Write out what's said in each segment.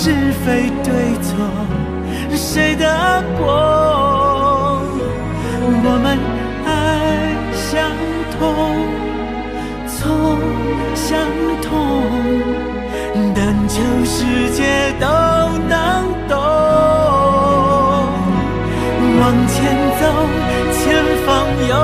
是非对错，谁的过？我们爱相同，错相同，但求世界都能懂。往前走，前方有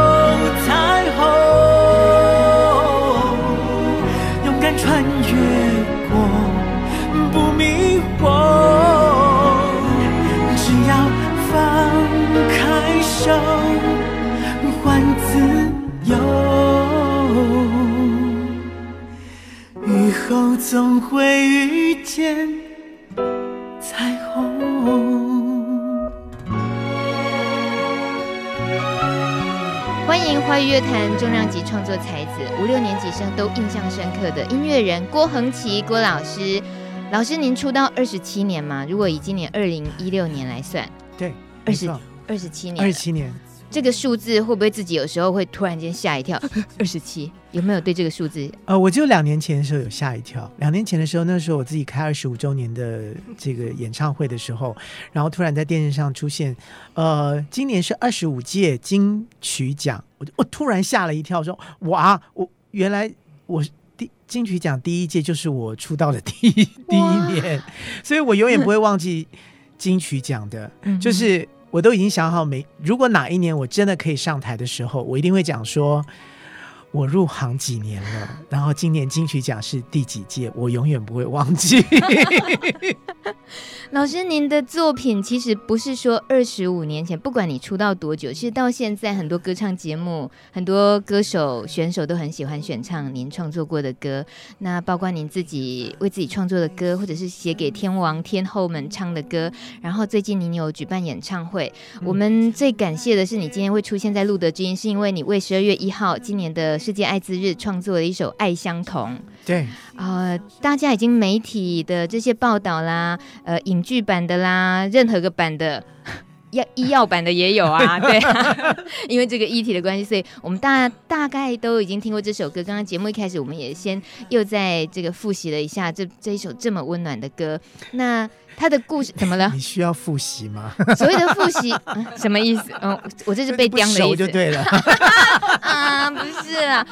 总会遇见彩虹。欢迎。华语乐坛重量级创作才子，五六年级生都印象深刻的音乐人郭恒奇郭老师。老师，您出道二十七年吗？如果以今年二零一六年来算，对，二十二十七年，二十七年。这个数字会不会自己有时候会突然间吓一跳？二十七有没有对这个数字？呃，我就两年前的时候有吓一跳。两年前的时候，那时候我自己开二十五周年的这个演唱会的时候，然后突然在电视上出现，呃，今年是二十五届金曲奖，我我突然吓了一跳，说哇，我原来我第金曲奖第一届就是我出道的第一 第一年，所以我永远不会忘记金曲奖的，就是。我都已经想好，每如果哪一年我真的可以上台的时候，我一定会讲说，我入行几年了，然后今年金曲奖是第几届，我永远不会忘记。老师，您的作品其实不是说二十五年前，不管你出道多久，其实到现在很多歌唱节目，很多歌手选手都很喜欢选唱您创作过的歌。那包括您自己为自己创作的歌，或者是写给天王天后们唱的歌。然后最近您有举办演唱会，我们最感谢的是你今天会出现在路德之音，是因为你为十二月一号今年的世界艾滋日创作的一首《爱相同》。对，呃，大家已经媒体的这些报道啦，呃，影剧版的啦，任何个版的，药医药版的也有啊，对啊，因为这个议题的关系，所以我们大大概都已经听过这首歌。刚刚节目一开始，我们也先又在这个复习了一下这这一首这么温暖的歌。那他的故事怎么了？你需要复习吗？所谓的复习、嗯，什么意思？嗯，我这是被刁的意思。就对了。啊，不是啊，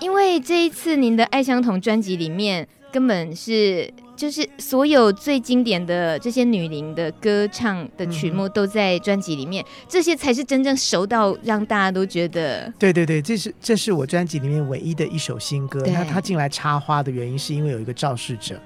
因为这一次您的《爱相同》专辑里面根本是就是所有最经典的这些女伶的歌唱的曲目都在专辑里面，嗯，这些才是真正熟到让大家都觉得。对对对，这是这是我专辑里面唯一的一首新歌。那他进来插花的原因是因为有一个肇事者，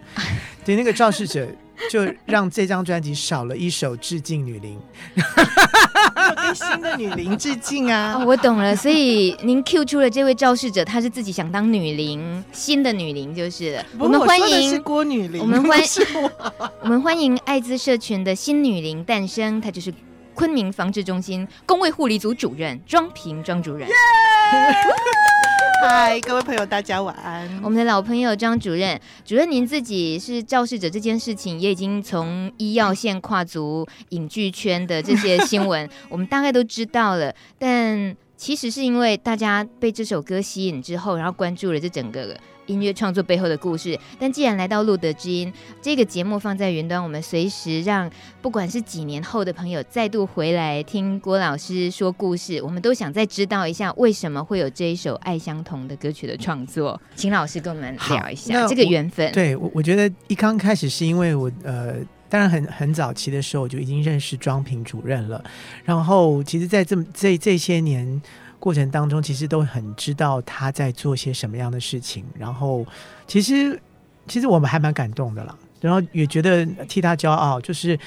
对那个肇事者。就让这张专辑少了一首致敬女伶，对新的女伶致敬啊！哦，我懂了，所以您 Q 出了这位肇事者，她是自己想当女伶，新的女伶就是了。我们欢迎是郭女伶，我们欢迎 我们欢迎艾滋社群的新女伶诞生，她就是昆明防治中心公卫护理组主任庄平庄主任。Yeah! 嗨，各位朋友，大家晚安。我们的老朋友张主任，主任您自己是肇事者这件事情，也已经从医药线跨足影剧圈的这些新闻，我们大概都知道了。但其实是因为大家被这首歌吸引之后，然后关注了这整个。音乐创作背后的故事，但既然来到路德之音这个节目放在云端，我们随时让不管是几年后的朋友再度回来听郭老师说故事，我们都想再知道一下为什么会有这一首爱相同的歌曲的创作，请老师跟我们聊一下这个缘分。对，我我觉得一刚开始是因为我呃，当然很很早期的时候我就已经认识庄平主任了，然后其实，在这么这这些年。过程当中，其实都很知道他在做些什么样的事情，然后其实其实我们还蛮感动的啦，然后也觉得替他骄傲，就是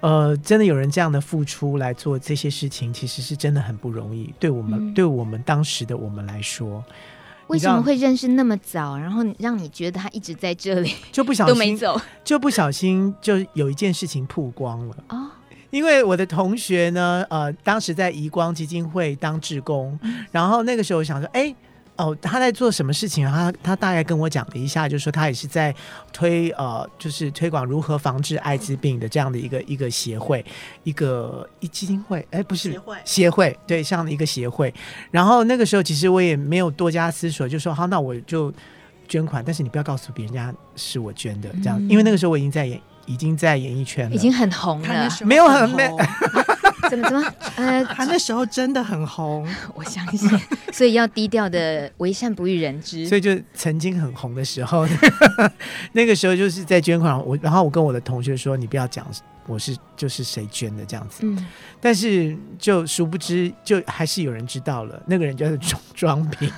呃，真的有人这样的付出来做这些事情，其实是真的很不容易，对我们、嗯、对我们当时的我们来说，为什么会认识那么早，然后让你觉得他一直在这里？就不小心 都没走，就不小心就有一件事情曝光了。啊。哦因为我的同学呢，呃，当时在移光基金会当志工，然后那个时候我想说，哎，哦，他在做什么事情？他他大概跟我讲了一下，就是说他也是在推呃，就是推广如何防治艾滋病的这样的一个一个协会，一个一基金会，哎，不是协会，协会，对，这样的一个协会。然后那个时候其实我也没有多加思索，就说好，那我就捐款，但是你不要告诉别人家是我捐的，这样，因为那个时候我已经在演。已经在演艺圈了，已经很红了，没有很没，怎么怎么？呃，他那时候真的很红，我相信，所以要低调的，为善不欲人知。所以就曾经很红的时候，那个时候就是在捐款，我然后我跟我的同学说，你不要讲我是就是谁捐的这样子，嗯，但是就殊不知，就还是有人知道了，那个人叫做庄庄平，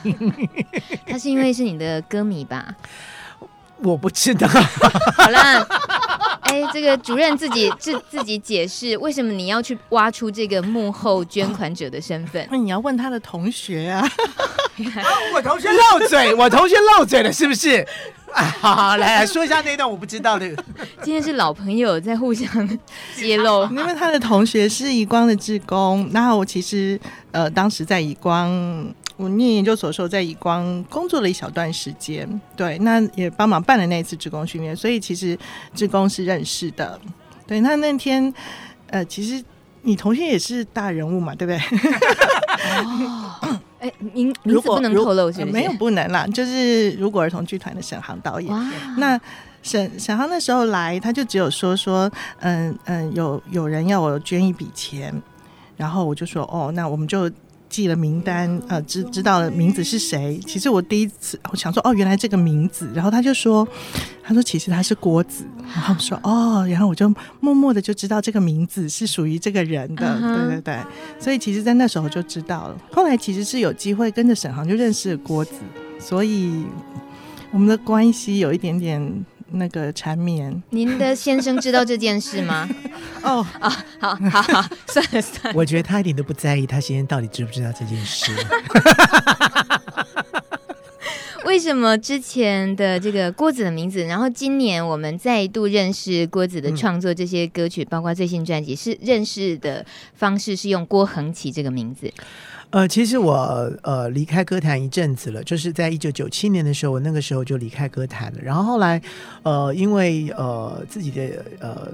他是因为是你的歌迷吧？我不知道。好啦。哎，这个主任自己自自己解释，为什么你要去挖出这个幕后捐款者的身份？那 你要问他的同学啊。我同学漏嘴，我同学漏嘴了，是不是？啊，好好来来说一下那段我不知道的。今天是老朋友在互相揭露，因为他的同学是移光的志工，然后我其实呃当时在移光。我念研究所的时候，在以光工作了一小段时间，对，那也帮忙办了那一次职工训练，所以其实职工是认识的。对，那那天，呃，其实你同学也是大人物嘛，对不对？哦，哎、欸，您如果不能透露是不是？呃，没有不能啦，就是如果儿童剧团的沈航导演，那沈沈航那时候来，他就只有说说，嗯嗯，有有人要我捐一笔钱，然后我就说，哦，那我们就。记了名单，呃，知知道了名字是谁。其实我第一次我想说，哦，原来这个名字。然后他就说，他说其实他是郭子。然后说，哦，然后我就默默的就知道这个名字是属于这个人的。Uh. 对对对，所以其实，在那时候就知道了。后来其实是有机会跟着沈航就认识了郭子，所以我们的关系有一点点。那个缠绵，您的先生知道这件事吗？哦啊，好好好，算了算了。我觉得他一点都不在意，他先生到底知不知道这件事。为什么之前的这个郭子的名字，然后今年我们再度认识郭子的创作这些歌曲，嗯、包括最新专辑，是认识的方式是用郭恒奇这个名字。呃，其实我呃离开歌坛一阵子了，就是在一九九七年的时候，我那个时候就离开歌坛了。然后后来，呃，因为呃自己的呃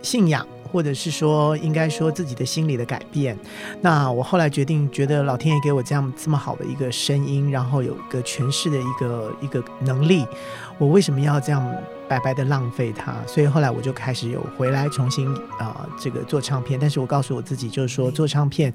信仰，或者是说应该说自己的心理的改变，那我后来决定，觉得老天爷给我这样这么好的一个声音，然后有一个诠释的一个一个能力，我为什么要这样？白白的浪费它，所以后来我就开始有回来重新啊、呃，这个做唱片。但是我告诉我自己，就是说做唱片，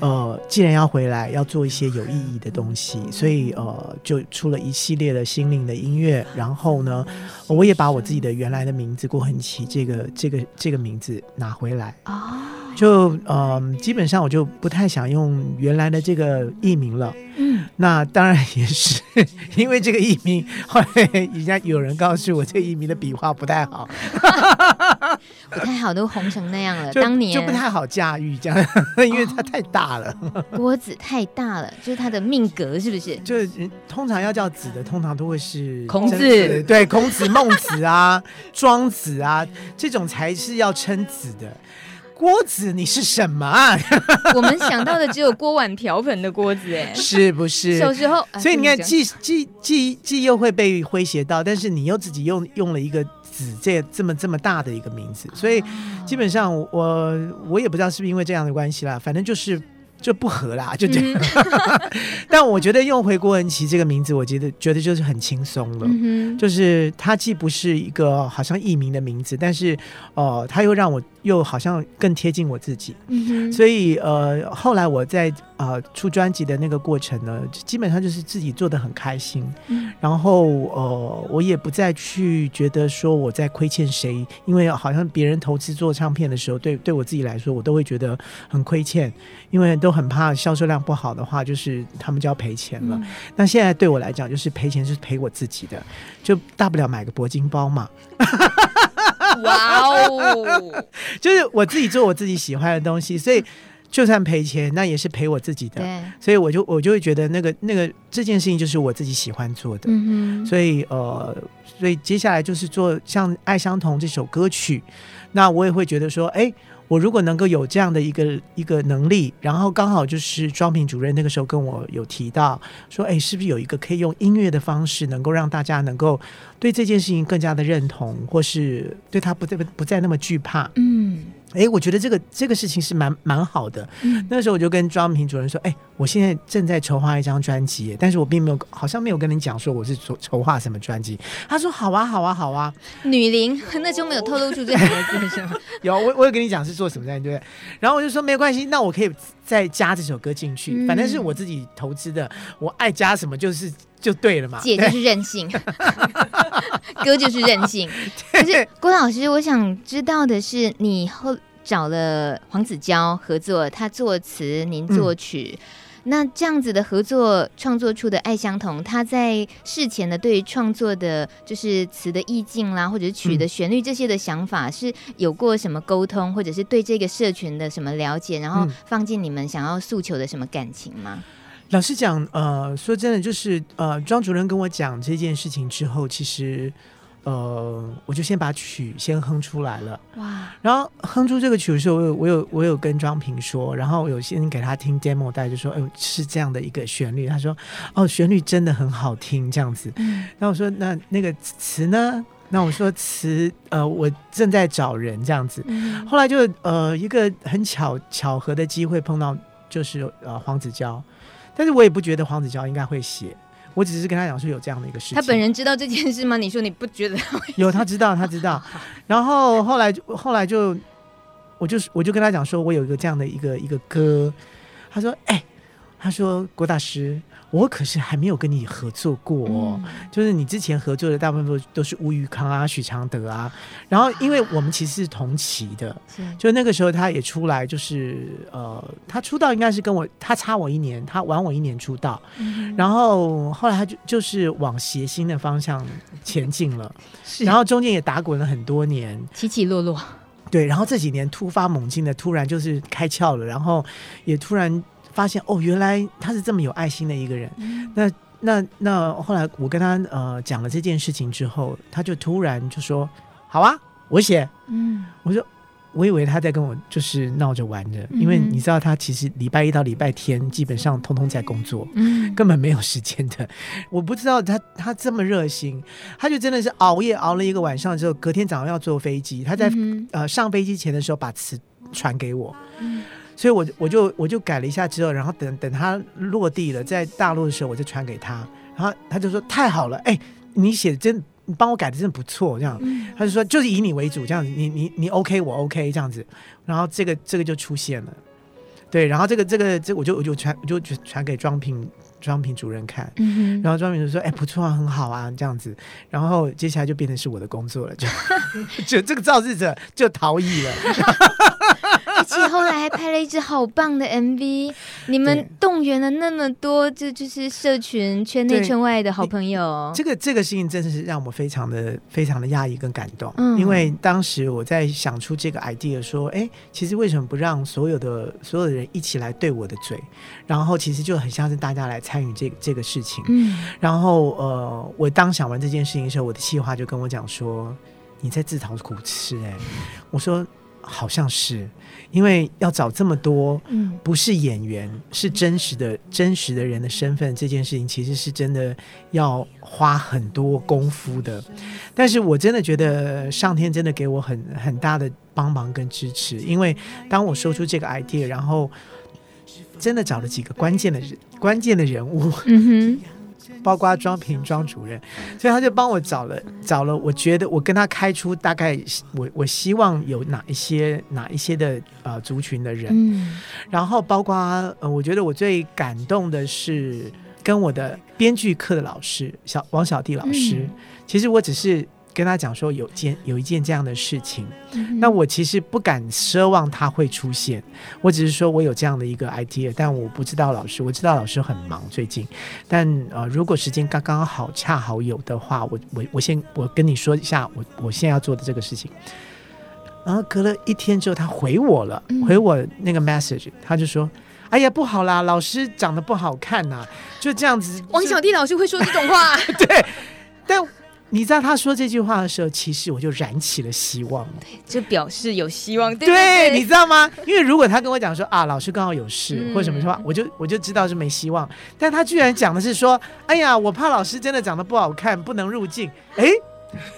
呃，既然要回来，要做一些有意义的东西，所以呃，就出了一系列的心灵的音乐。然后呢，我也把我自己的原来的名字郭恒奇这个这个这个名字拿回来啊。就嗯、呃，基本上我就不太想用原来的这个艺名了。嗯，那当然也是 因为这个艺名，后来人家有人告诉我，这个艺名的笔画不太好，不太好，都红成那样了。就当年就不太好驾驭，这样，因为它太大了。郭子太大了，就是他的命格，是不是？就是通常要叫子的，通常都会是孔子，对，孔子、孟子啊、庄子啊，这种才是要称子的。锅子，你是什么啊？我们想到的只有锅碗瓢盆的锅子，哎，是不是？小时候，所以你看，既既既既又会被诙谐到，但是你又自己用用了一个“子”这这么这么大的一个名字，所以基本上我我也不知道是不是因为这样的关系啦，反正就是。就不合啦，就这样。嗯、但我觉得用回郭文琪这个名字，我觉得觉得就是很轻松了。嗯、就是它既不是一个好像艺名的名字，但是呃，它又让我又好像更贴近我自己。嗯、所以呃，后来我在呃出专辑的那个过程呢，基本上就是自己做的很开心。嗯、然后呃，我也不再去觉得说我在亏欠谁，因为好像别人投资做唱片的时候，对对我自己来说，我都会觉得很亏欠，因为都。很怕销售量不好的话，就是他们就要赔钱了。嗯、那现在对我来讲，就是赔钱是赔我自己的，就大不了买个铂金包嘛。哇哦！就是我自己做我自己喜欢的东西，所以就算赔钱，那也是赔我自己的。所以我就我就会觉得那个那个这件事情就是我自己喜欢做的。嗯哼所以呃，所以接下来就是做像《爱相同》这首歌曲，那我也会觉得说，哎。我如果能够有这样的一个一个能力，然后刚好就是庄平主任那个时候跟我有提到说，哎，是不是有一个可以用音乐的方式，能够让大家能够对这件事情更加的认同，或是对他不再不再那么惧怕？嗯。哎，我觉得这个这个事情是蛮蛮好的。嗯、那时候我就跟庄平主任说：“哎，我现在正在筹划一张专辑，但是我并没有，好像没有跟你讲说我是筹筹划什么专辑。”他说：“好啊，好啊，好啊。”女伶那时候没有透露出这两个字是吗？有，我我有跟你讲是做什么专辑，对不对？然后我就说没关系，那我可以再加这首歌进去，嗯、反正是我自己投资的，我爱加什么就是就对了嘛。姐就是任性，哥就是任性。可是郭老师，我想知道的是你后。找了黄子佼合作，他作词，您作曲。嗯、那这样子的合作创作出的《爱相同》，他在事前的对于创作的，就是词的意境啦，或者是曲的旋律这些的想法，嗯、是有过什么沟通，或者是对这个社群的什么了解，然后放进你们想要诉求的什么感情吗？嗯、老实讲，呃，说真的，就是呃，庄主任跟我讲这件事情之后，其实。呃，我就先把曲先哼出来了，哇！然后哼出这个曲的时候，我有我有我有跟庄平说，然后我有先给他听 demo 带，就说，哎，是这样的一个旋律。他说，哦，旋律真的很好听，这样子。嗯。然后我说，那那个词呢？那我说词，呃，我正在找人这样子。嗯。后来就呃一个很巧巧合的机会碰到，就是呃黄子佼，但是我也不觉得黄子佼应该会写。我只是跟他讲说有这样的一个事情。他本人知道这件事吗？你说你不觉得？有，他知道，他知道。然后后来，后来就，我就我就跟他讲说，我有一个这样的一个一个歌。他说：“哎、欸，他说郭大师。”我可是还没有跟你合作过，哦，嗯、就是你之前合作的大部分都都是吴宇康啊、许常德啊，然后因为我们其实是同期的，是。就那个时候他也出来，就是呃，他出道应该是跟我他差我一年，他晚我一年出道，嗯、然后后来他就就是往谐星的方向前进了，是。然后中间也打滚了很多年，起起落落，对，然后这几年突发猛进的突然就是开窍了，然后也突然。发现哦，原来他是这么有爱心的一个人。嗯、那那那后来我跟他呃讲了这件事情之后，他就突然就说：“好啊，我写。”嗯，我说我以为他在跟我就是闹着玩的，嗯、因为你知道他其实礼拜一到礼拜天基本上通通在工作，嗯，根本没有时间的。我不知道他他这么热心，他就真的是熬夜熬了一个晚上之后，隔天早上要坐飞机。他在、嗯、呃上飞机前的时候把词传给我。嗯所以我，我我就我就改了一下之后，然后等等他落地了，在大陆的时候，我就传给他，然后他就说太好了，哎，你写的真，你帮我改的真不错，这样，嗯、他就说就是以你为主，这样子，你你你 OK，我 OK 这样子，然后这个这个就出现了，对，然后这个这个这、我就我就传我就传给庄平庄平主任看，嗯、然后庄平就说哎不错啊，很好啊这样子，然后接下来就变成是我的工作了，就 就这个造字者就逃逸了。一起后来还拍了一支好棒的 MV，你们动员了那么多，这就，就是社群圈内圈外的好朋友。这个这个事情真的是让我非常的非常的压抑跟感动，嗯，因为当时我在想出这个 idea，说，哎，其实为什么不让所有的所有的人一起来对我的嘴，然后其实就很像是大家来参与这个这个事情，嗯，然后呃，我当想完这件事情的时候，我的企划就跟我讲说，你在自讨苦吃，欸，哎，我说。好像是。因为要找这么多，嗯，不是演员，是真实的、真实的人的身份，这件事情其实是真的要花很多功夫的。但是我真的觉得上天真的给我很很大的帮忙跟支持，因为当我说出这个 idea，然后真的找了几个关键的人、关键的人物，嗯哼。包括庄平庄主任，所以他就帮我找了找了，我觉得我跟他开出大概我我希望有哪一些哪一些的呃族群的人，嗯，然后包括呃，我觉得我最感动的是跟我的编剧课的老师小王小弟老师，嗯，其实我只是。跟他讲说有件有一件这样的事情，嗯，那我其实不敢奢望他会出现，我只是说我有这样的一个 idea，但我不知道老师，我知道老师很忙最近，但呃如果时间刚刚好恰好有的话，我我我先我跟你说一下我我现在要做的这个事情，然后隔了一天之后他回我了，嗯，回我那个 message，他就说，哎呀不好啦，老师长得不好看呐，啊，就这样子，王小弟老师会说这种话，对，但。你知道他说这句话的时候，其实我就燃起了希望，对，就表示有希望，对，对，你知道吗？因为如果他跟我讲说啊，老师刚好有事、嗯、或者什么的话，我就我就知道是没希望。但他居然讲的是说，哎呀，我怕老师真的长得不好看，不能入镜，哎，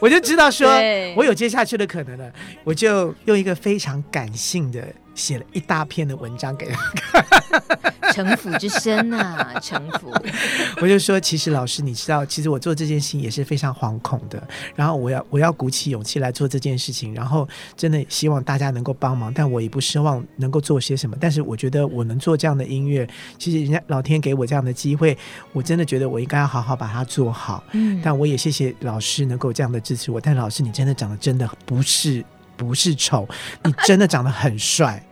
我就知道说 我有接下去的可能了。我就用一个非常感性的。写了一大篇的文章给他看，城府之深啊，城府。我就说，其实老师，你知道，其实我做这件事情也是非常惶恐的。然后我要我要鼓起勇气来做这件事情，然后真的希望大家能够帮忙，但我也不奢望能够做些什么。但是我觉得我能做这样的音乐，其实人家老天给我这样的机会，我真的觉得我应该要好好把它做好。嗯，但我也谢谢老师能够这样的支持我。但老师，你真的长得真的不是。不是丑，你真的长得很帅，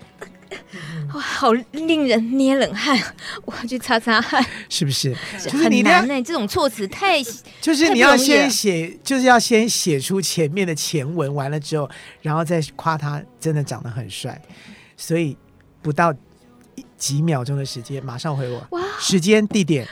哇，好令人捏冷汗，我要去擦擦汗，是不是？就是你很难呢，这种措辞太，就是你要先写，就是要先写出前面的前文，完了之后，然后再夸他真的长得很帅，所以不到几秒钟的时间，马上回我，哇，时间地点。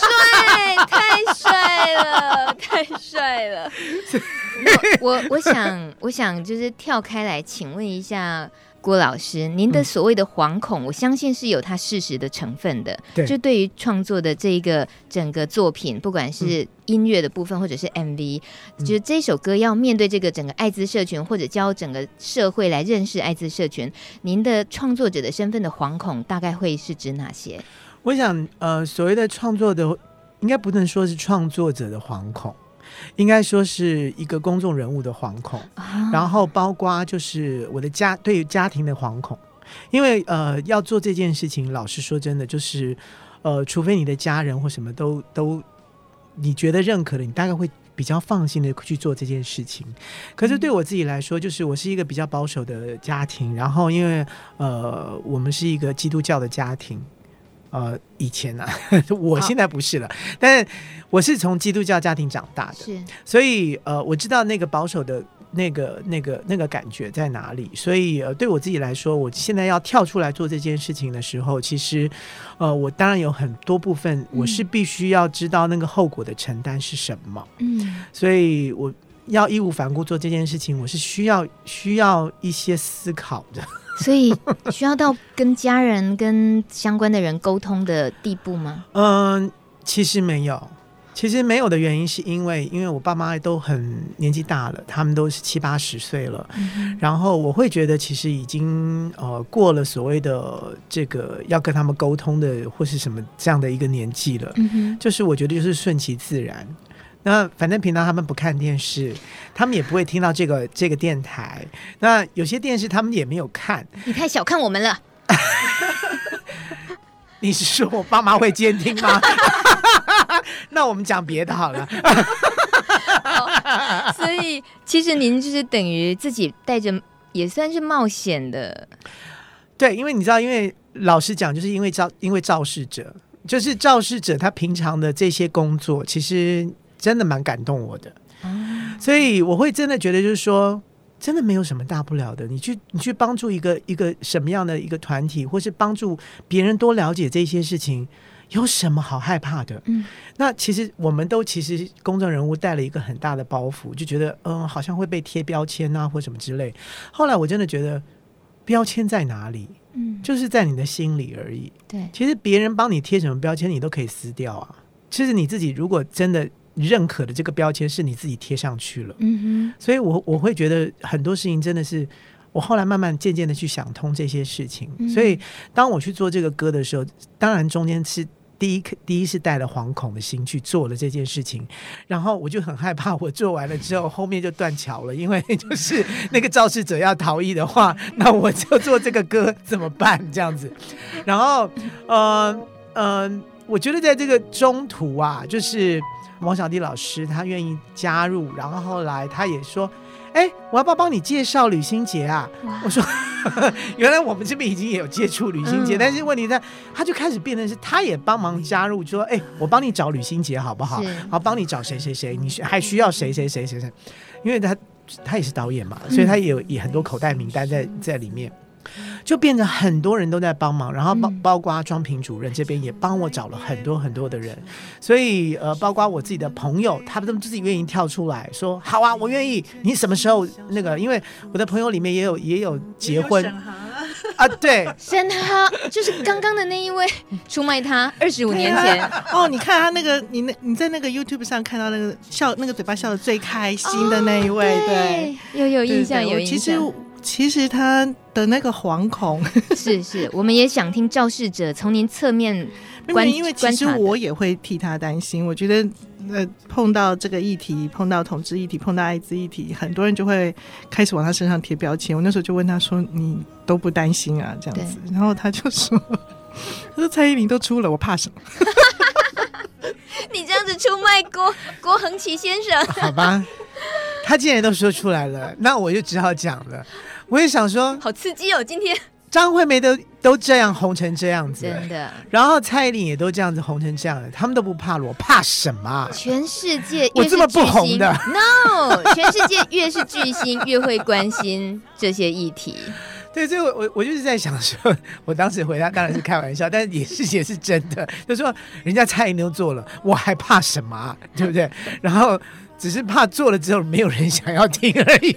帅，太帅了，太帅了！我我我想我想就是跳开来，请问一下郭老师，您的所谓的惶恐，嗯，我相信是有它事实的成分的。对，就对于创作的这一个整个作品，不管是音乐的部分，或者是 MV，嗯，就是这首歌要面对这个整个艾滋社群，或者教整个社会来认识艾滋社群，您的创作者的身份的惶恐，大概会是指哪些？我想，呃，所谓的创作的。应该不能说是创作者的惶恐，应该说是一个公众人物的惶恐，啊，然后包括就是我的家对于家庭的惶恐，因为呃要做这件事情，老实说真的就是呃，除非你的家人或什么都都你觉得认可的，你大概会比较放心的去做这件事情。可是对我自己来说，就是我是一个比较保守的家庭，然后因为呃我们是一个基督教的家庭。呃，以前呢、啊，我现在不是了，但是我是从基督教家庭长大的，是，所以呃，我知道那个保守的那个、那个、那个感觉在哪里，所以呃，对我自己来说，我现在要跳出来做这件事情的时候，其实呃，我当然有很多部分我是必须要知道那个后果的承担是什么，嗯，所以我要义无反顾做这件事情，我是需要需要一些思考的。所以需要到跟家人、跟相关的人沟通的地步吗？嗯，其实没有，其实没有的原因是因为，因为我爸妈都很年纪大了，他们都是七八十岁了，嗯，然后我会觉得其实已经呃过了所谓的这个要跟他们沟通的或是什么这样的一个年纪了，嗯，就是我觉得就是顺其自然。那反正平常他们不看电视，他们也不会听到这个这个电台。那有些电视他们也没有看。你太小看我们了。你是说我爸妈会监听吗？那我们讲别的好了。哦，所以其实您就是等于自己带着，也算是冒险的。对，因为你知道，因为老实讲，就是因为肇因为肇事者，就是肇事者他平常的这些工作，其实。真的蛮感动我的，所以我会真的觉得，就是说，真的没有什么大不了的。你去，你去帮助一个一个什么样的一个团体，或是帮助别人多了解这些事情，有什么好害怕的？嗯，那其实我们都其实公众人物带了一个很大的包袱，就觉得嗯，好像会被贴标签啊，或什么之类。后来我真的觉得标签在哪里？嗯，就是在你的心里而已。对，其实别人帮你贴什么标签，你都可以撕掉啊。其实你自己如果真的认可的这个标签是你自己贴上去了，嗯哼，所以我我会觉得很多事情真的是。我后来慢慢渐渐的去想通这些事情，嗯、所以当我去做这个歌的时候，当然中间是第一第一是带了惶恐的心去做了这件事情，然后我就很害怕，我做完了之后后面就断桥了，因为就是那个肇事者要逃逸的话，那我就做这个歌怎么办？这样子，然后呃呃，我觉得在这个中途啊，就是王小弟老师他愿意加入，然后后来他也说。哎，我要不要帮你介绍吕欣洁啊？我说呵呵，原来我们这边已经也有接触吕欣洁，嗯、但是问题在，他就开始变成是，他也帮忙加入，说，哎，我帮你找吕欣洁好不好？好，帮你找谁谁谁，你还需要谁谁谁谁谁？因为他他也是导演嘛，所以他也有也很多口袋名单在在里面。就变成很多人都在帮忙，然后包包括庄平主任这边也帮我找了很多很多的人，所以呃，包括我自己的朋友，他们自己愿意跳出来说好啊，我愿意。你什么时候那个？因为我的朋友里面也有也有结婚啊，对，沈他就是刚刚的那一位出卖他二十五年前哦。你看他那个，你那你在那个 YouTube 上看到那个笑那个嘴巴笑的最开心的那一位，哦、对，有有印象，有印象。其实其实他的那个惶恐是是，我们也想听肇事者从您侧面 观，因为其实我也会替他担心。我觉得呃，碰到这个议题，碰到同志议题，碰到艾滋议题，很多人就会开始往他身上贴标签。我那时候就问他说：“你都不担心啊？”这样子，然后他就说：“ 他说蔡依林都出了，我怕什么？” 你这样子出卖郭郭恒奇先生，好吧？他既然都说出来了，那我就只好讲了。我也想说，好刺激哦！今天张惠妹都都这样红成这样子，真的。然后蔡依林也都这样子红成这样的，他们都不怕了，我怕什么？全世界我这么不红的，No！全世界越是巨星，越会关心这些议题。对，所以我我我就是在想说，我当时回答当然是开玩笑，但是也是也是真的，就说人家蔡依林都做了，我还怕什么？对不对？然后。只是怕做了之后没有人想要听而已。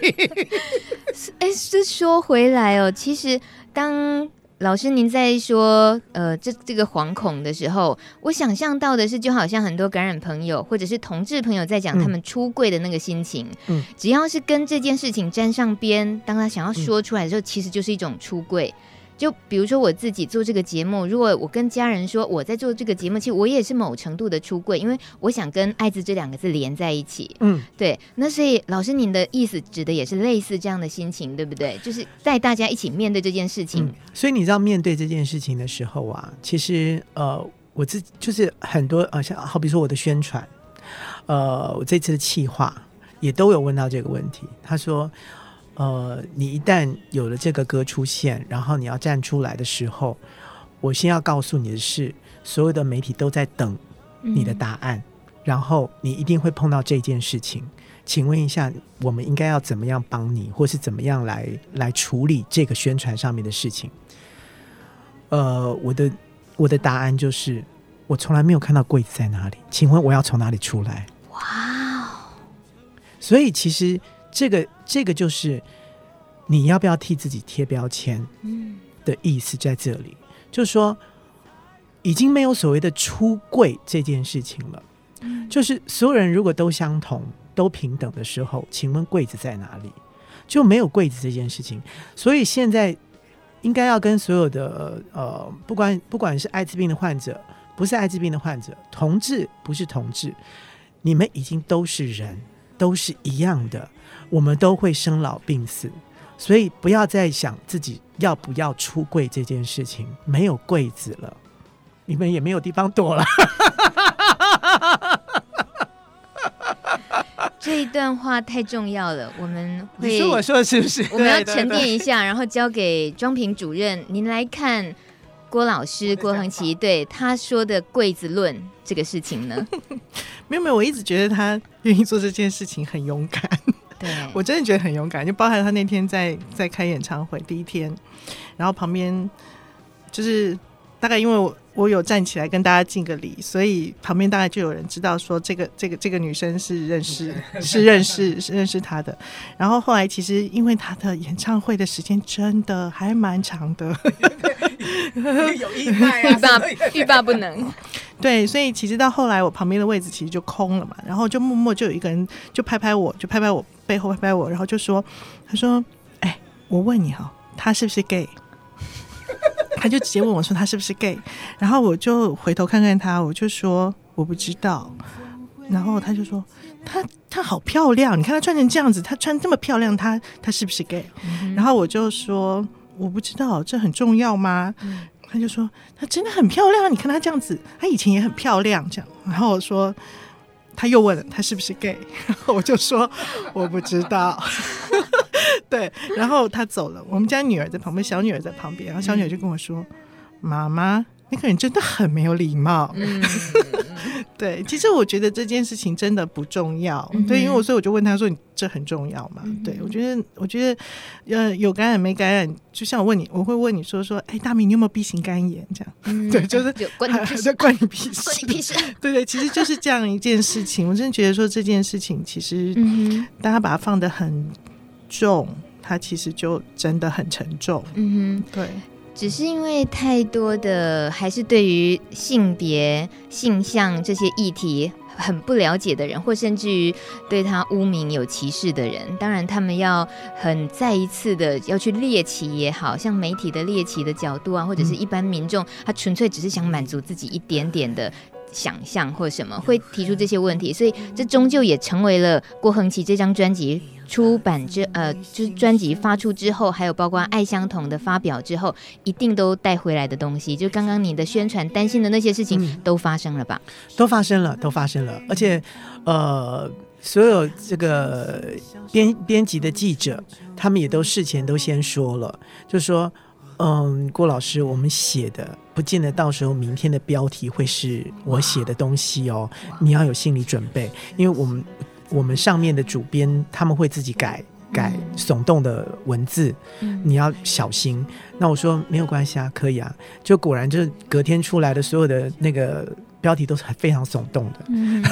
哎，这说回来哦，其实当老师您在说呃这这个惶恐的时候，我想象到的是，就好像很多感染朋友或者是同志朋友在讲他们出柜的那个心情。嗯，只要是跟这件事情沾上边，当他想要说出来的时候，嗯、其实就是一种出柜。就比如说我自己做这个节目，如果我跟家人说我在做这个节目，其实我也是某程度的出柜，因为我想跟艾滋这两个字连在一起。嗯，对。那所以老师您的意思指的也是类似这样的心情，对不对？就是带大家一起面对这件事情。嗯，所以你知道面对这件事情的时候啊，其实呃，我自己就是很多呃，像好比说我的宣传，呃，我这次的企划也都有问到这个问题。他说。呃，你一旦有了这个歌出现，然后你要站出来的时候，我先要告诉你的是，所有的媒体都在等你的答案，嗯、然后你一定会碰到这件事情。请问一下，我们应该要怎么样帮你，或是怎么样来来处理这个宣传上面的事情？呃，我的我的答案就是，我从来没有看到柜子在哪里，请问我要从哪里出来？哇哦！所以其实。这个这个就是你要不要替自己贴标签？嗯，的意思在这里，嗯、就是说已经没有所谓的出柜这件事情了。嗯，就是所有人如果都相同、都平等的时候，请问柜子在哪里？就没有柜子这件事情。所以现在应该要跟所有的呃，不管不管是艾滋病的患者，不是艾滋病的患者，同志不是同志，你们已经都是人，都是一样的。我们都会生老病死，所以不要再想自己要不要出柜这件事情。没有柜子了，你们也没有地方躲了。这一段话太重要了，我们会你说我说的是不是？我们要沉淀一下，然后交给庄平主任，您来看郭老师郭恒奇对他说的“柜子论”这个事情呢？没有没有，我一直觉得他愿意做这件事情很勇敢。我真的觉得很勇敢，就包含他那天在在开演唱会第一天，然后旁边就是大概因为我我有站起来跟大家敬个礼，所以旁边大概就有人知道说这个这个这个女生是认识 是认识是认识她的。然后后来其实因为她的演唱会的时间真的还蛮长的，有意外啊，欲罢欲罢不能。对，所以其实到后来我旁边的位置其实就空了嘛，然后就默默就有一个人就拍拍我，就拍拍我背后拍拍我，然后就说他说哎，我问你哈，他是不是 gay？他就直接问我说：“他是不是 gay？” 然后我就回头看看他，我就说：“我不知道。”然后他就说：“他他好漂亮，你看他穿成这样子，他穿这么漂亮，他他是不是 gay？” 嗯、然后我就说：“我不知道，这很重要吗？”嗯、他就说：“他真的很漂亮，你看他这样子，他以前也很漂亮。”这样，然后我说。他又问了他是不是 gay，然后我就说我不知道，对，然后他走了。我们家女儿在旁边，小女儿在旁边，然后小女儿就跟我说：“妈妈。”那个人真的很没有礼貌。嗯、对，其实我觉得这件事情真的不重要。嗯、对，因为我所以我就问他说：“你这很重要吗？”嗯、对，我觉得，我觉得，呃，有感染没感染，就像我问你，我会问你说说，哎，大明，你有没有 B 型肝炎？这样，嗯、对，就是关你屁事，关你屁事，关你屁事。对对，其实就是这样一件事情。我真的觉得说这件事情，其实，大家把它放得很重，它其实就真的很沉重。嗯哼，对。只是因为太多的还是对于性别、性向这些议题很不了解的人，或甚至于对他污名有歧视的人，当然他们要很再一次的要去猎奇也好，像媒体的猎奇的角度啊，或者是一般民众，他纯粹只是想满足自己一点点的想象或什么，会提出这些问题，所以这终究也成为了郭恒琪这张专辑。出版之呃，就是专辑发出之后，还有包括《爱相同》的发表之后，一定都带回来的东西，就刚刚你的宣传担心的那些事情都发生了吧？嗯，都发生了，都发生了，而且呃，所有这个编编辑的记者，他们也都事前都先说了，就说嗯，郭老师，我们写的不见得到时候明天的标题会是我写的东西哦，你要有心理准备，因为我们。我们上面的主编他们会自己改改耸动的文字，嗯、你要小心。那我说没有关系啊，可以啊。就果然就是隔天出来的所有的那个标题都是非常耸动的。嗯、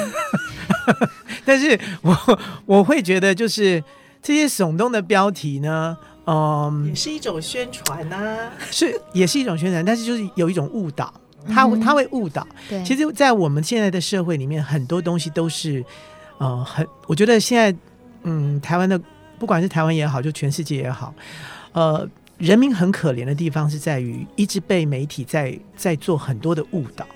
但是我我会觉得就是这些耸动的标题呢，嗯，也是一种宣传呐、啊，是也是一种宣传，但是就是有一种误导，他他会误导。对，其实，在我们现在的社会里面，很多东西都是。呃，很，我觉得现在，嗯，台湾的不管是台湾也好，就全世界也好，呃，人民很可怜的地方是在于一直被媒体在在做很多的误导，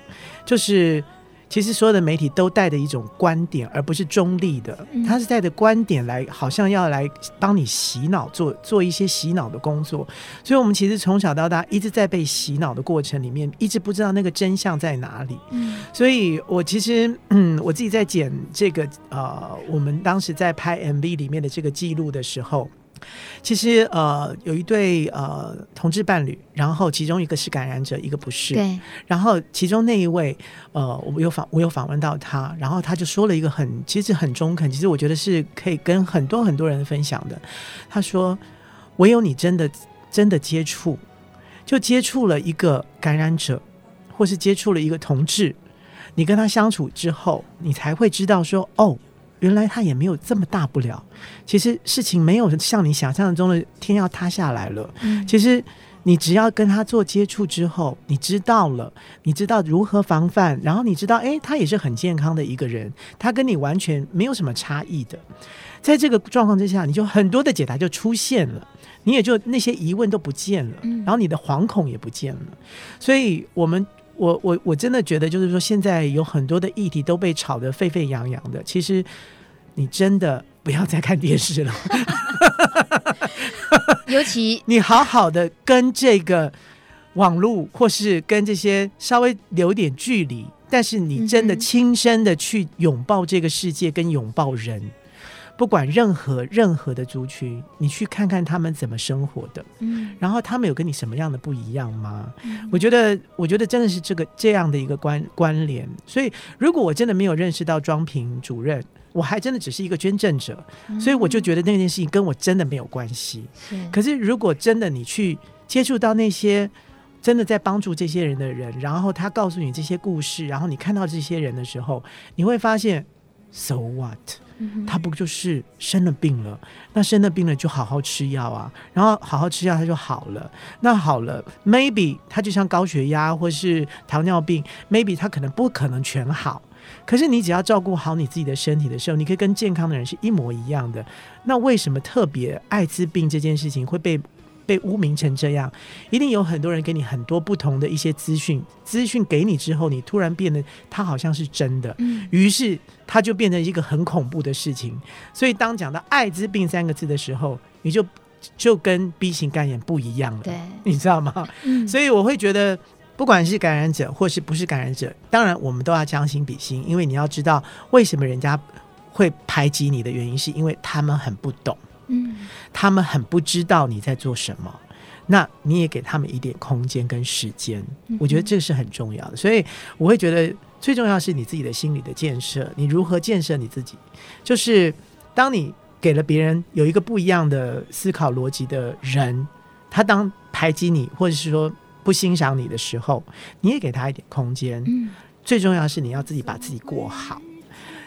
就是。其实所有的媒体都带着一种观点，而不是中立的。他是带着观点来，好像要来帮你洗脑，做做一些洗脑的工作。所以，我们其实从小到大一直在被洗脑的过程里面，一直不知道那个真相在哪里。所以我其实，嗯，我自己在剪这个呃，我们当时在拍 MV 里面的这个记录的时候。其实呃，有一对呃同志伴侣，然后其中一个是感染者，一个不是。对。然后其中那一位呃，我有访我有访问到他，然后他就说了一个很其实很中肯，其实我觉得是可以跟很多很多人分享的。他说：“唯有你真的真的接触，就接触了一个感染者，或是接触了一个同志，你跟他相处之后，你才会知道说哦。”原来他也没有这么大不了，其实事情没有像你想象中的天要塌下来了。嗯，其实你只要跟他做接触之后，你知道了，你知道如何防范，然后你知道，哎，他也是很健康的一个人，他跟你完全没有什么差异的。在这个状况之下，你就很多的解答就出现了，你也就那些疑问都不见了，然后你的惶恐也不见了。所以，我们。我我我真的觉得，就是说，现在有很多的议题都被炒得沸沸扬扬的。其实，你真的不要再看电视了，尤其 你好好的跟这个网络，或是跟这些稍微留点距离，但是你真的亲身的去拥抱这个世界，跟拥抱人。不管任何任何的族群，你去看看他们怎么生活的，嗯，然后他们有跟你什么样的不一样吗？嗯，我觉得，我觉得真的是这个这样的一个关关联。所以，如果我真的没有认识到庄平主任，我还真的只是一个捐赠者，嗯，所以我就觉得那件事情跟我真的没有关系。是，可是如果真的你去接触到那些真的在帮助这些人的人，然后他告诉你这些故事，然后你看到这些人的时候，你会发现，so what？他不就是生了病了？那生了病了就好好吃药啊，然后好好吃药他就好了。那好了，maybe 他就像高血压或是糖尿病，maybe 他可能不可能全好。可是你只要照顾好你自己的身体的时候，你可以跟健康的人是一模一样的。那为什么特别艾滋病这件事情会被被污名成这样？一定有很多人给你很多不同的一些资讯，资讯给你之后，你突然变得它好像是真的，于是它就变成一个很恐怖的事情。所以当讲到艾滋病三个字的时候，你就就跟 B 型肝炎不一样了，对，你知道吗？所以我会觉得。不管是感染者或是不是感染者，当然我们都要将心比心，因为你要知道为什么人家会排挤你的原因，是因为他们很不懂，嗯，他们很不知道你在做什么，那你也给他们一点空间跟时间，我觉得这是很重要的。所以我会觉得最重要是你自己的心理的建设，你如何建设你自己，就是当你给了别人有一个不一样的思考逻辑的人，他当排挤你，或者是说。不欣赏你的时候，你也给他一点空间。嗯，最重要是你要自己把自己过好。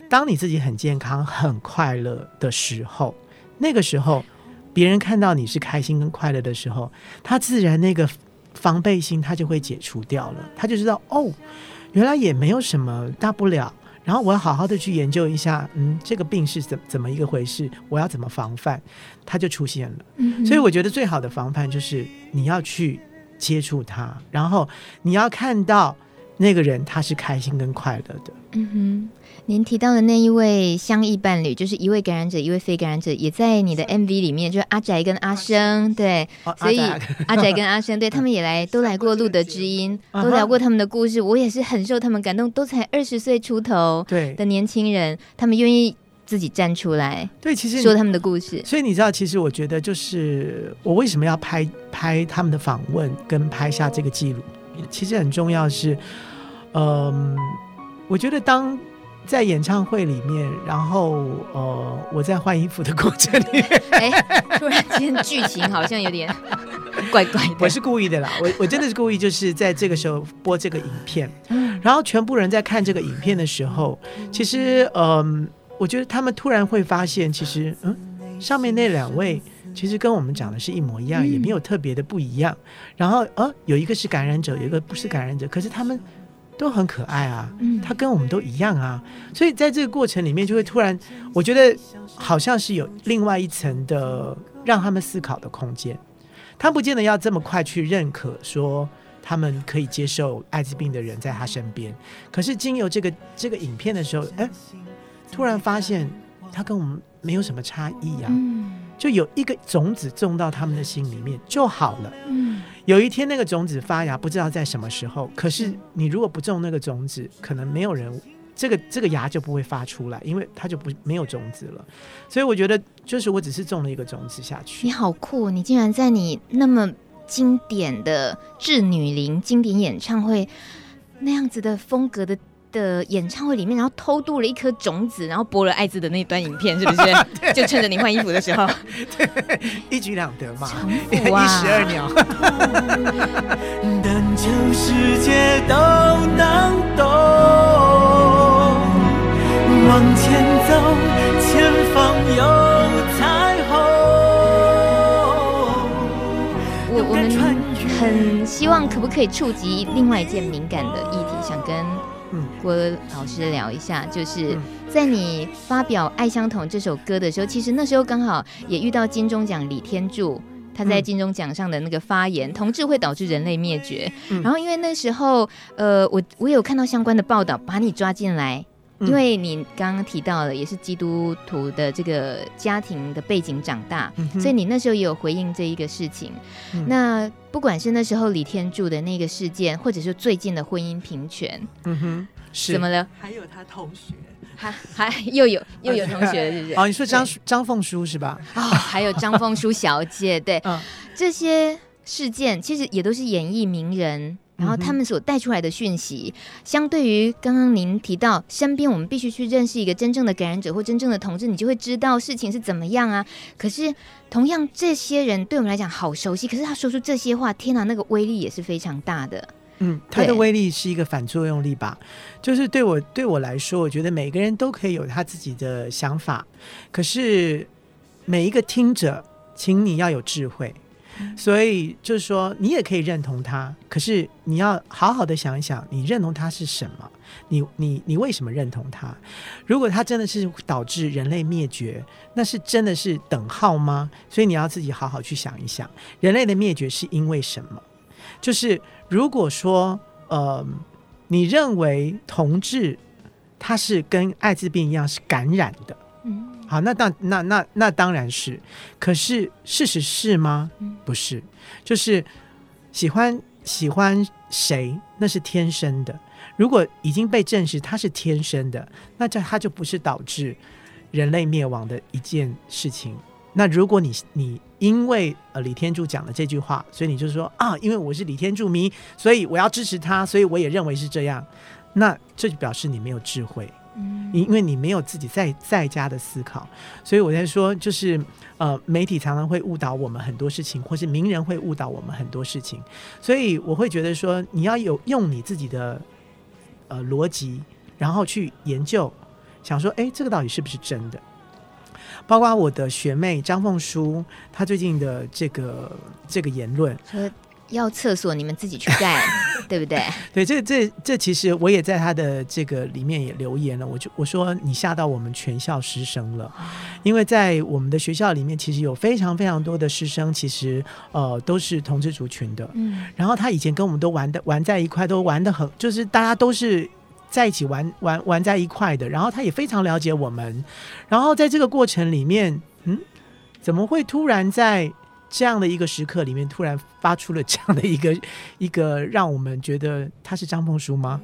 当你自己很健康、很快乐的时候，那个时候别人看到你是开心跟快乐的时候，他自然那个防备心他就会解除掉了。他就知道哦，原来也没有什么大不了。然后我要好好的去研究一下，嗯，这个病是怎怎么一个回事，我要怎么防范，他就出现了。嗯，所以我觉得最好的防范就是你要去。接触他，然后你要看到那个人他是开心跟快乐的。嗯哼，您提到的那一位相异伴侣，就是一位感染者，一位非感染者，也在你的 MV 里面，就是阿宅跟阿生，对，哦、所以阿宅跟阿生，对他们也来 都来过路德之音，都聊过他们的故事，我也是很受他们感动，都才二十岁出头的年轻人，他们愿意。自己站出来，对，其实说他们的故事。所以你知道，其实我觉得，就是我为什么要拍拍他们的访问，跟拍下这个记录，其实很重要是，嗯，我觉得当在演唱会里面，然后呃，我在换衣服的过程里面，哎，突然间剧情好像有点怪怪的。我是故意的啦，我我真的是故意，就是在这个时候播这个影片，然后全部人在看这个影片的时候，其实嗯。我觉得他们突然会发现，其实，嗯，上面那两位其实跟我们讲的是一模一样，也没有特别的不一样。然后，呃，有一个是感染者，有一个不是感染者，可是他们都很可爱啊，他跟我们都一样啊。所以在这个过程里面，就会突然，我觉得好像是有另外一层的让他们思考的空间。他不见得要这么快去认可说他们可以接受艾滋病的人在他身边，可是经由这个这个影片的时候，哎。突然发现，他跟我们没有什么差异啊，就有一个种子种到他们的心里面就好了。有一天那个种子发芽，不知道在什么时候。可是你如果不种那个种子，可能没有人，这个这个芽就不会发出来，因为它就不没有种子了。所以我觉得，就是我只是种了一个种子下去。你好酷，你竟然在你那么经典的致女灵经典演唱会那样子的风格的。的演唱会里面，然后偷渡了一颗种子，然后播了艾滋的那段影片，是不是？就趁着你换衣服的时候，对，一举两得嘛，一石二鸟。但求世界都能懂，往前走，前方有彩虹。我我们很希望，可不可以触及另外一件敏感的议题，想跟。嗯，郭老师聊一下，就是在你发表《爱相同》这首歌的时候，其实那时候刚好也遇到金钟奖李天柱他在金钟奖上的那个发言，同志会导致人类灭绝。然后因为那时候，呃，我我有看到相关的报道，把你抓进来。因为你刚刚提到了，也是基督徒的这个家庭的背景长大，嗯、所以你那时候也有回应这一个事情。嗯、那不管是那时候李天柱的那个事件，或者是最近的婚姻平权，嗯哼，是。怎么了？还有他同学，还 还又有又有同学，是不是？哦，你说张张凤书是吧？哦，还有张凤书小姐，对，嗯、这些事件其实也都是演艺名人然后他们所带出来的讯息，相对于刚刚您提到身边我们必须去认识一个真正的感染者或真正的同志，你就会知道事情是怎么样啊。可是同样这些人对我们来讲好熟悉，可是他说出这些话，天哪，那个威力也是非常大的。嗯，他的威力是一个反作用力吧？就是对我对我来说，我觉得每个人都可以有他自己的想法，可是每一个听者，请你要有智慧。所以就是说，你也可以认同他，可是你要好好的想一想，你认同他是什么？你你你为什么认同他？如果他真的是导致人类灭绝，那是真的是等号吗？所以你要自己好好去想一想，人类的灭绝是因为什么？就是如果说，呃，你认为同志他是跟艾滋病一样是感染的，好，那当那那那当然是，可是事实是吗？不是，就是喜欢喜欢谁那是天生的。如果已经被证实他是天生的，那这他就不是导致人类灭亡的一件事情。那如果你你因为呃李天柱讲了这句话，所以你就说啊，因为我是李天柱迷，所以我要支持他，所以我也认为是这样。那这就表示你没有智慧。因为你没有自己在在家的思考，所以我在说，就是呃，媒体常常会误导我们很多事情，或是名人会误导我们很多事情，所以我会觉得说，你要有用你自己的呃逻辑，然后去研究，想说，哎，这个到底是不是真的？包括我的学妹张凤书，她最近的这个这个言论。要厕所你们自己去盖，对不对？对，这这这其实我也在他的这个里面也留言了。我就我说你吓到我们全校师生了，因为在我们的学校里面，其实有非常非常多的师生，其实呃都是同志族群的。嗯，然后他以前跟我们都玩的玩在一块，都玩的很，就是大家都是在一起玩玩玩在一块的。然后他也非常了解我们。然后在这个过程里面，嗯，怎么会突然在？这样的一个时刻里面，突然发出了这样的一个 一个，让我们觉得他是张凤书吗？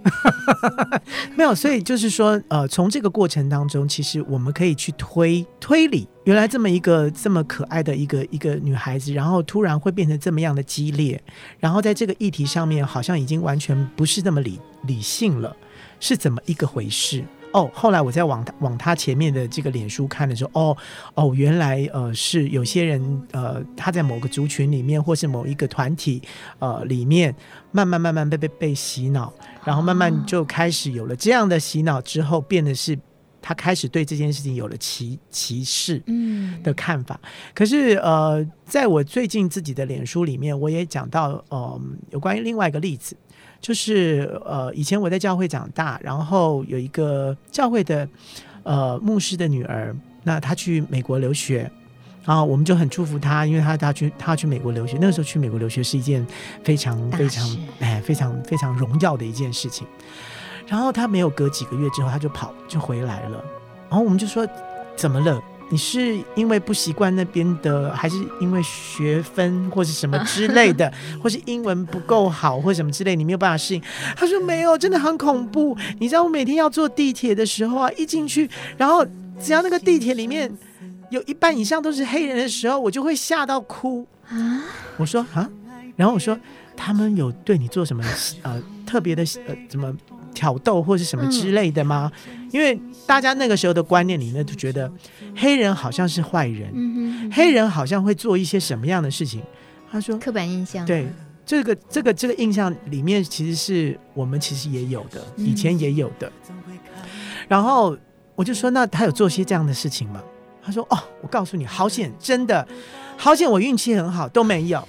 没有，所以就是说，呃，从这个过程当中，其实我们可以去推推理，原来这么一个这么可爱的一个一个女孩子，然后突然会变成这么样的激烈，然后在这个议题上面，好像已经完全不是那么理理性了，是怎么一个回事？哦，后来我在往他往他前面的这个脸书看的时候，哦哦，原来呃是有些人呃他在某个族群里面，或是某一个团体呃里面，慢慢慢慢被被被洗脑，然后慢慢就开始有了这样的洗脑之后，变得是他开始对这件事情有了歧歧视嗯的看法。嗯、可是呃，在我最近自己的脸书里面，我也讲到呃有关于另外一个例子。就是呃，以前我在教会长大，然后有一个教会的呃牧师的女儿，那她去美国留学，然后我们就很祝福她，因为她她去她去美国留学，那个时候去美国留学是一件非常非常哎非常非常荣耀的一件事情。然后她没有隔几个月之后，她就跑就回来了，然后我们就说怎么了？你是因为不习惯那边的，还是因为学分或是什么之类的，或是英文不够好，或什么之类，你没有办法适应？他说没有，真的很恐怖。你知道我每天要坐地铁的时候啊，一进去，然后只要那个地铁里面有一半以上都是黑人的时候，我就会吓到哭啊。我说啊，然后我说他们有对你做什么呃特别的呃怎么？挑逗或是什么之类的吗？嗯、因为大家那个时候的观念里面就觉得黑人好像是坏人，黑人好像会做一些什么样的事情。他说刻板印象，对这个这个这个印象里面，其实是我们其实也有的，以前也有的。嗯、然后我就说，那他有做些这样的事情吗？他说哦，我告诉你，好险，真的好险，我运气很好，都没有。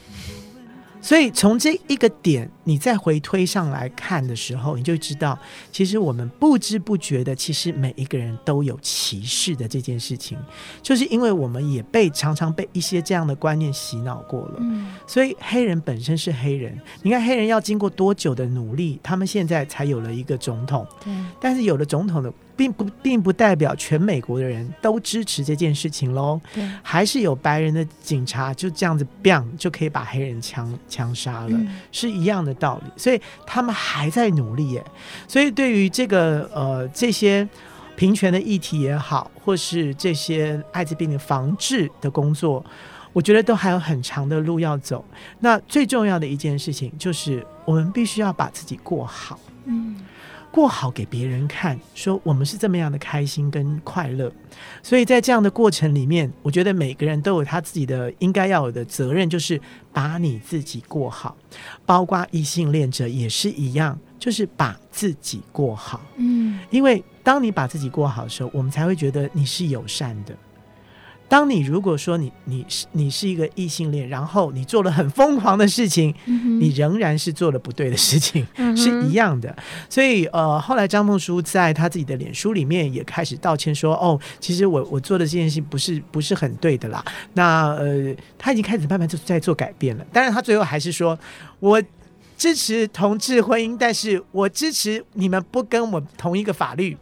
所以从这一个点，你再回推上来看的时候，你就知道，其实我们不知不觉的，其实每一个人都有歧视的这件事情，就是因为我们也被常常被一些这样的观念洗脑过了。所以黑人本身是黑人，你看黑人要经过多久的努力，他们现在才有了一个总统。对，但是有了总统的。并不并不代表全美国的人都支持这件事情喽，对，还是有白人的警察就这样子 bang 就可以把黑人枪枪杀了，嗯，是一样的道理。所以他们还在努力耶。所以对于这个呃这些平权的议题也好，或是这些艾滋病的防治的工作，我觉得都还有很长的路要走。那最重要的一件事情就是，我们必须要把自己过好，嗯，过好给别人看，说我们是这么样的开心跟快乐。所以在这样的过程里面，我觉得每个人都有他自己的应该要有的责任，就是把你自己过好，包括异性恋者也是一样，就是把自己过好，嗯，因为当你把自己过好的时候，我们才会觉得你是友善的。当你如果说你你是你是一个异性恋，然后你做了很疯狂的事情，嗯、你仍然是做了不对的事情，嗯、是一样的。所以呃，后来张梦舒在他自己的脸书里面也开始道歉说：“哦，其实我我做的这件事情不是不是很对的啦。”那呃，他已经开始慢慢就在做改变了。当然，他最后还是说：“我支持同志婚姻，但是我支持你们不跟我同一个法律。”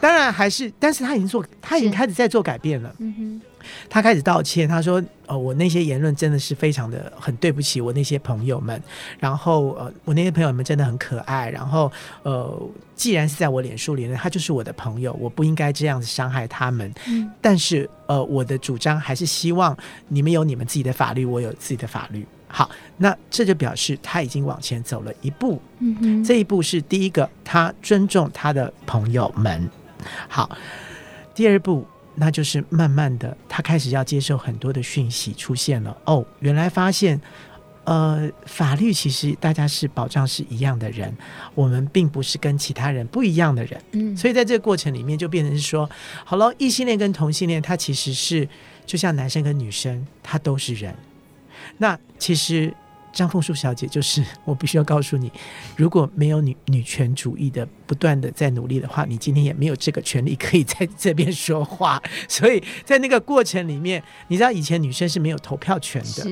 当然还是，但是他已经做，他已经开始在做改变了。嗯哼，他开始道歉，他说：“呃，我那些言论真的是非常的很对不起我那些朋友们。然后呃，我那些朋友们真的很可爱。然后呃，既然是在我脸书里面，他就是我的朋友，我不应该这样子伤害他们。嗯，但是呃，我的主张还是希望你们有你们自己的法律，我有自己的法律。”好，那这就表示他已经往前走了一步。嗯哼，这一步是第一个，他尊重他的朋友们。好，第二步，那就是慢慢的，他开始要接受很多的讯息出现了。哦，原来发现，呃，法律其实大家是保障是一样的人，我们并不是跟其他人不一样的人。嗯，所以在这个过程里面，就变成是说，好了，异性恋跟同性恋，他其实是就像男生跟女生，他都是人。那其实张凤书小姐就是 我必须要告诉你，如果没有女女权主义的不断的在努力的话，你今天也没有这个权利可以在这边说话。所以在那个过程里面，你知道以前女生是没有投票权的，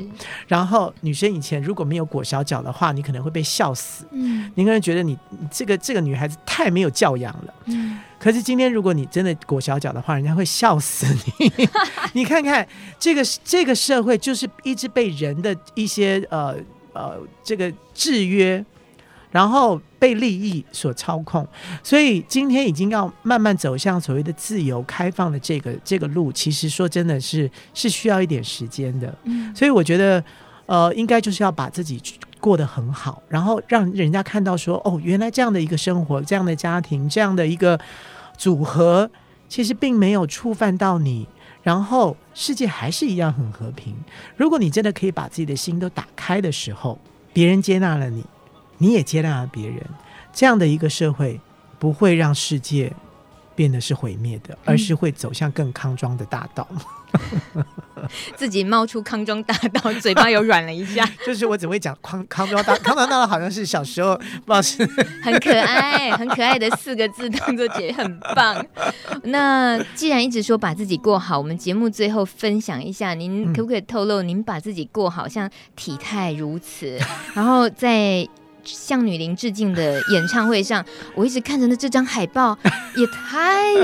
然后女生以前如果没有裹小脚的话，你可能会被笑死。嗯，你可能觉得你这个这个女孩子太没有教养了。嗯。可是今天，如果你真的裹小脚的话，人家会笑死你。你看看这个这个社会，就是一直被人的一些呃呃这个制约，然后被利益所操控。所以今天已经要慢慢走向所谓的自由开放的这个这个路，其实说真的是是需要一点时间的。所以我觉得呃，应该就是要把自己过得很好，然后让人家看到说，哦，原来这样的一个生活，这样的家庭，这样的一个。组合其实并没有触犯到你，然后世界还是一样很和平。如果你真的可以把自己的心都打开的时候，别人接纳了你，你也接纳了别人，这样的一个社会不会让世界变得是毁灭的，而是会走向更康庄的大道。自己冒出康庄大道，嘴巴又软了一下。就是我只会讲康康庄大康庄大道，好像是小时候不知道是 很可爱、很可爱的四个字，当作姐很棒。那既然一直说把自己过好，我们节目最后分享一下，您可不可以透露您把自己过好，像体态如此，然后在。向女伶致敬的演唱会上，我一直看着那这张海报，也太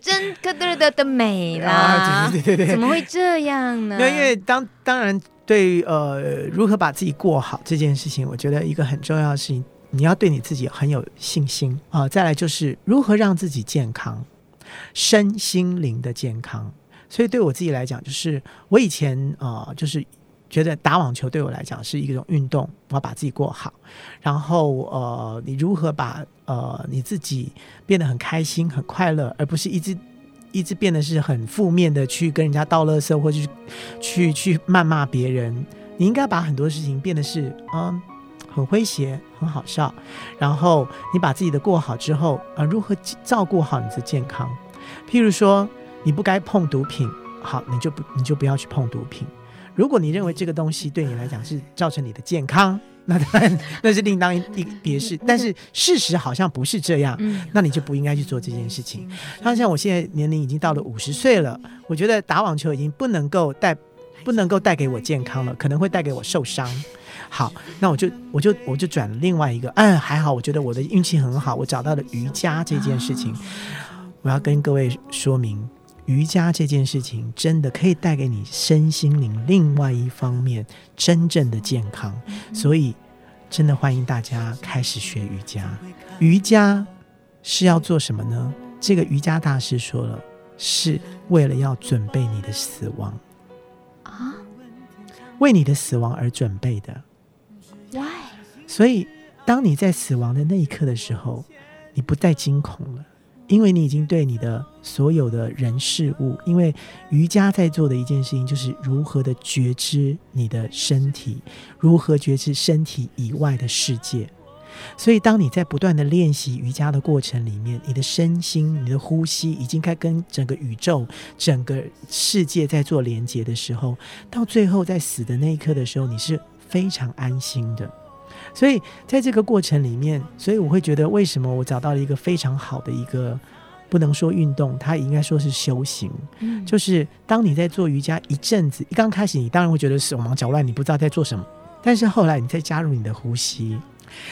真可的的的美啦！啊、对对对对，怎么会这样呢？因为当当然对呃，如何把自己过好这件事情，我觉得一个很重要的事情，你要对你自己很有信心啊、呃。再来就是如何让自己健康，身心灵的健康。所以对我自己来讲，就是我以前啊、呃，就是。觉得打网球对我来讲是一种运动，我要把自己过好。然后呃，你如何把呃你自己变得很开心、很快乐，而不是一直一直变得是很负面的去跟人家倒垃圾，或者去去去谩骂别人。你应该把很多事情变得是嗯很诙谐、很好笑。然后你把自己的过好之后啊、呃，如何照顾好你的健康？譬如说，你不该碰毒品，好，你就不你就不要去碰毒品。如果你认为这个东西对你来讲是造成你的健康，那当然 那是另当一别事。但是事实好像不是这样，那你就不应该去做这件事情。那像我现在年龄已经到了五十岁了，我觉得打网球已经不能够带不能够带给我健康了，可能会带给我受伤。好，那我就我就我就转另外一个，嗯，还好，我觉得我的运气很好，我找到了瑜伽这件事情。我要跟各位说明。瑜伽这件事情真的可以带给你身心灵另外一方面真正的健康，所以真的欢迎大家开始学瑜伽。瑜伽是要做什么呢？这个瑜伽大师说了，是为了要准备你的死亡啊。为你的死亡而准备的。Why？所以，当你在死亡的那一刻的时候，你不再惊恐了，因为你已经对你的所有的人事物，因为瑜伽在做的一件事情，就是如何的觉知你的身体，如何觉知身体以外的世界。所以，当你在不断的练习瑜伽的过程里面，你的身心、你的呼吸已经该跟整个宇宙、整个世界在做连接的时候，到最后在死的那一刻的时候，你是非常安心的。所以，在这个过程里面，所以我会觉得，为什么我找到了一个非常好的一个，不能说运动，它应该说是修行。嗯，就是当你在做瑜伽一阵子，一刚开始，你当然会觉得手忙脚乱，你不知道在做什么，但是后来你再加入你的呼吸。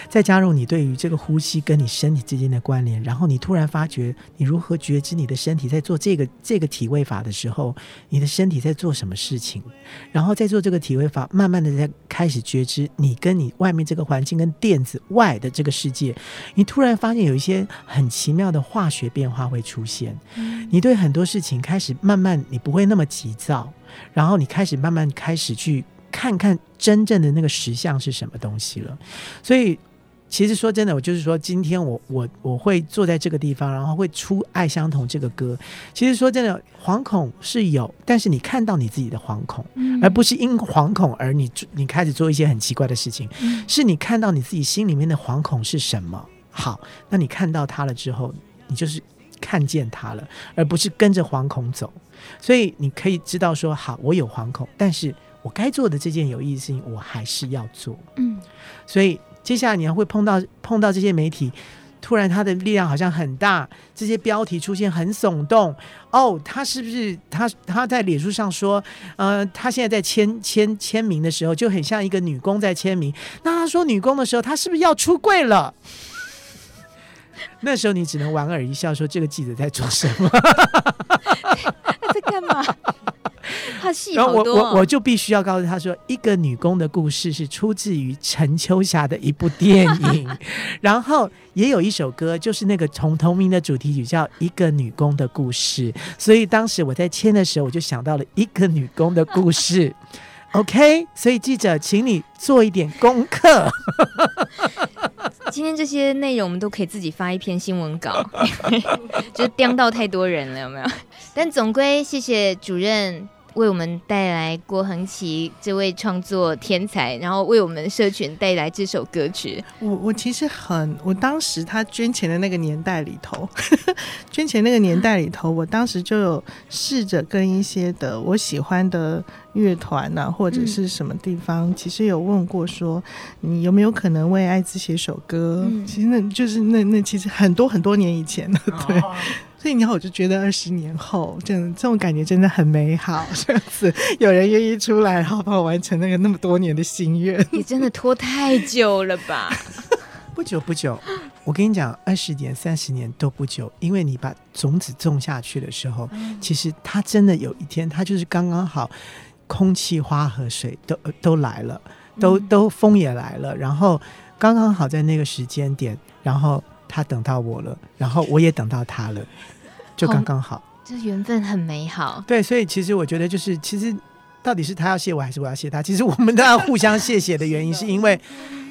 再加入你对于这个呼吸跟你身体之间的关联，然后你突然发觉你如何觉知你的身体在做这个这个体位法的时候，你的身体在做什么事情，然后在做这个体位法，慢慢的在开始觉知你跟你外面这个环境跟电子外的这个世界，你突然发现有一些很奇妙的化学变化会出现，你对很多事情开始慢慢你不会那么急躁，然后你开始慢慢开始去。看看真正的那个实相是什么东西了，所以其实说真的，我就是说，今天我我我会坐在这个地方，然后会出《爱相同》这个歌。其实说真的，惶恐是有，但是你看到你自己的惶恐，而不是因惶恐而你你开始做一些很奇怪的事情，是你看到你自己心里面的惶恐是什么。好，那你看到它了之后，你就是看见它了，而不是跟着惶恐走。所以你可以知道说，好，我有惶恐，但是。我该做的这件有意义的事情，我还是要做。嗯，所以接下来你还会碰到碰到这些媒体，突然他的力量好像很大，这些标题出现很耸动。哦，他是不是他他在脸书上说，呃，他现在在签签签名的时候，就很像一个女工在签名。那他说女工的时候，他是不是要出柜了？那时候你只能莞尔一笑，说这个记者在做什么？他 在干嘛？他戏好多，然后我我我就必须要告诉他说，一个女工的故事是出自于陈秋霞的一部电影，然后也有一首歌，就是那个同同名的主题曲，叫《一个女工的故事》。所以当时我在签的时候，我就想到了一个女工的故事。OK，所以记者，请你做一点功课。今天这些内容我们都可以自己发一篇新闻稿，就是刁到太多人了，有没有？但总归谢谢主任。为我们带来郭恒琪这位创作天才，然后为我们社群带来这首歌曲。我我其实很，我当时他捐钱的那个年代里头，捐钱那个年代里头，我当时就有试着跟一些的我喜欢的乐团啊，或者是什么地方，嗯、其实有问过说，你有没有可能为艾滋写首歌？嗯、其实那就是那那其实很多很多年以前了，对。哦所以，然后我就觉得二十年后，这这种感觉真的很美好。这样子有人愿意出来，然后帮我完成那个那么多年的心愿，你真的拖太久了吧？不久不久，我跟你讲，二十年、三十年都不久，因为你把种子种下去的时候，嗯、其实它真的有一天，它就是刚刚好，空气、花和水都都来了，都都风也来了，然后刚刚好在那个时间点，然后他等到我了，然后我也等到他了。就刚刚好，这缘分很美好。对，所以其实我觉得，就是其实到底是他要谢我，还是我要谢他？其实我们都要互相谢谢的原因，是因为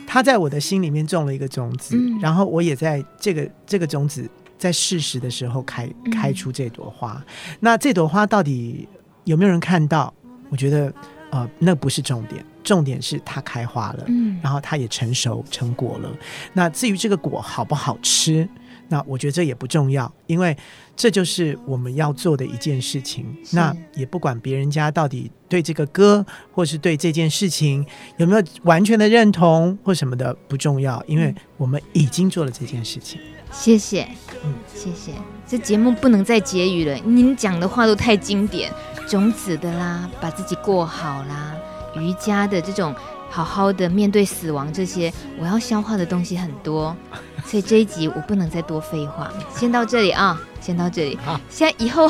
他在我的心里面种了一个种子，嗯、然后我也在这个这个种子在适时的时候开开出这朵花。嗯、那这朵花到底有没有人看到？我觉得呃，那不是重点，重点是它开花了，嗯，然后它也成熟成果了。那至于这个果好不好吃？那我觉得这也不重要，因为这就是我们要做的一件事情。那也不管别人家到底对这个歌，或是对这件事情有没有完全的认同或什么的，不重要，因为我们已经做了这件事情。谢谢，嗯，谢谢。这节目不能再结语了，您讲的话都太经典，种子的啦，把自己过好啦，瑜伽的这种。好好的面对死亡，这些我要消化的东西很多，所以这一集我不能再多废话，先到这里啊，先到这里。现在以后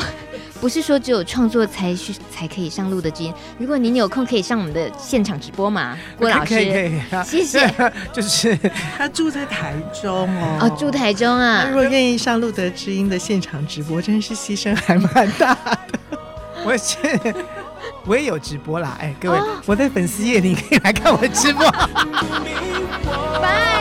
不是说只有创作才去才可以上路的基因，如果您有空可以上我们的现场直播嘛，郭老师，可以可以，谢谢。就是 他住在台中哦，哦住台中啊，他如果愿意上路德知音的现场直播，真是牺牲还蛮大的。我谢。我也有直播啦，哎，各位，哦、我在粉丝页，你可以来看我的直播。拜。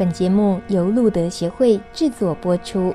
本节目由路德协会制作播出。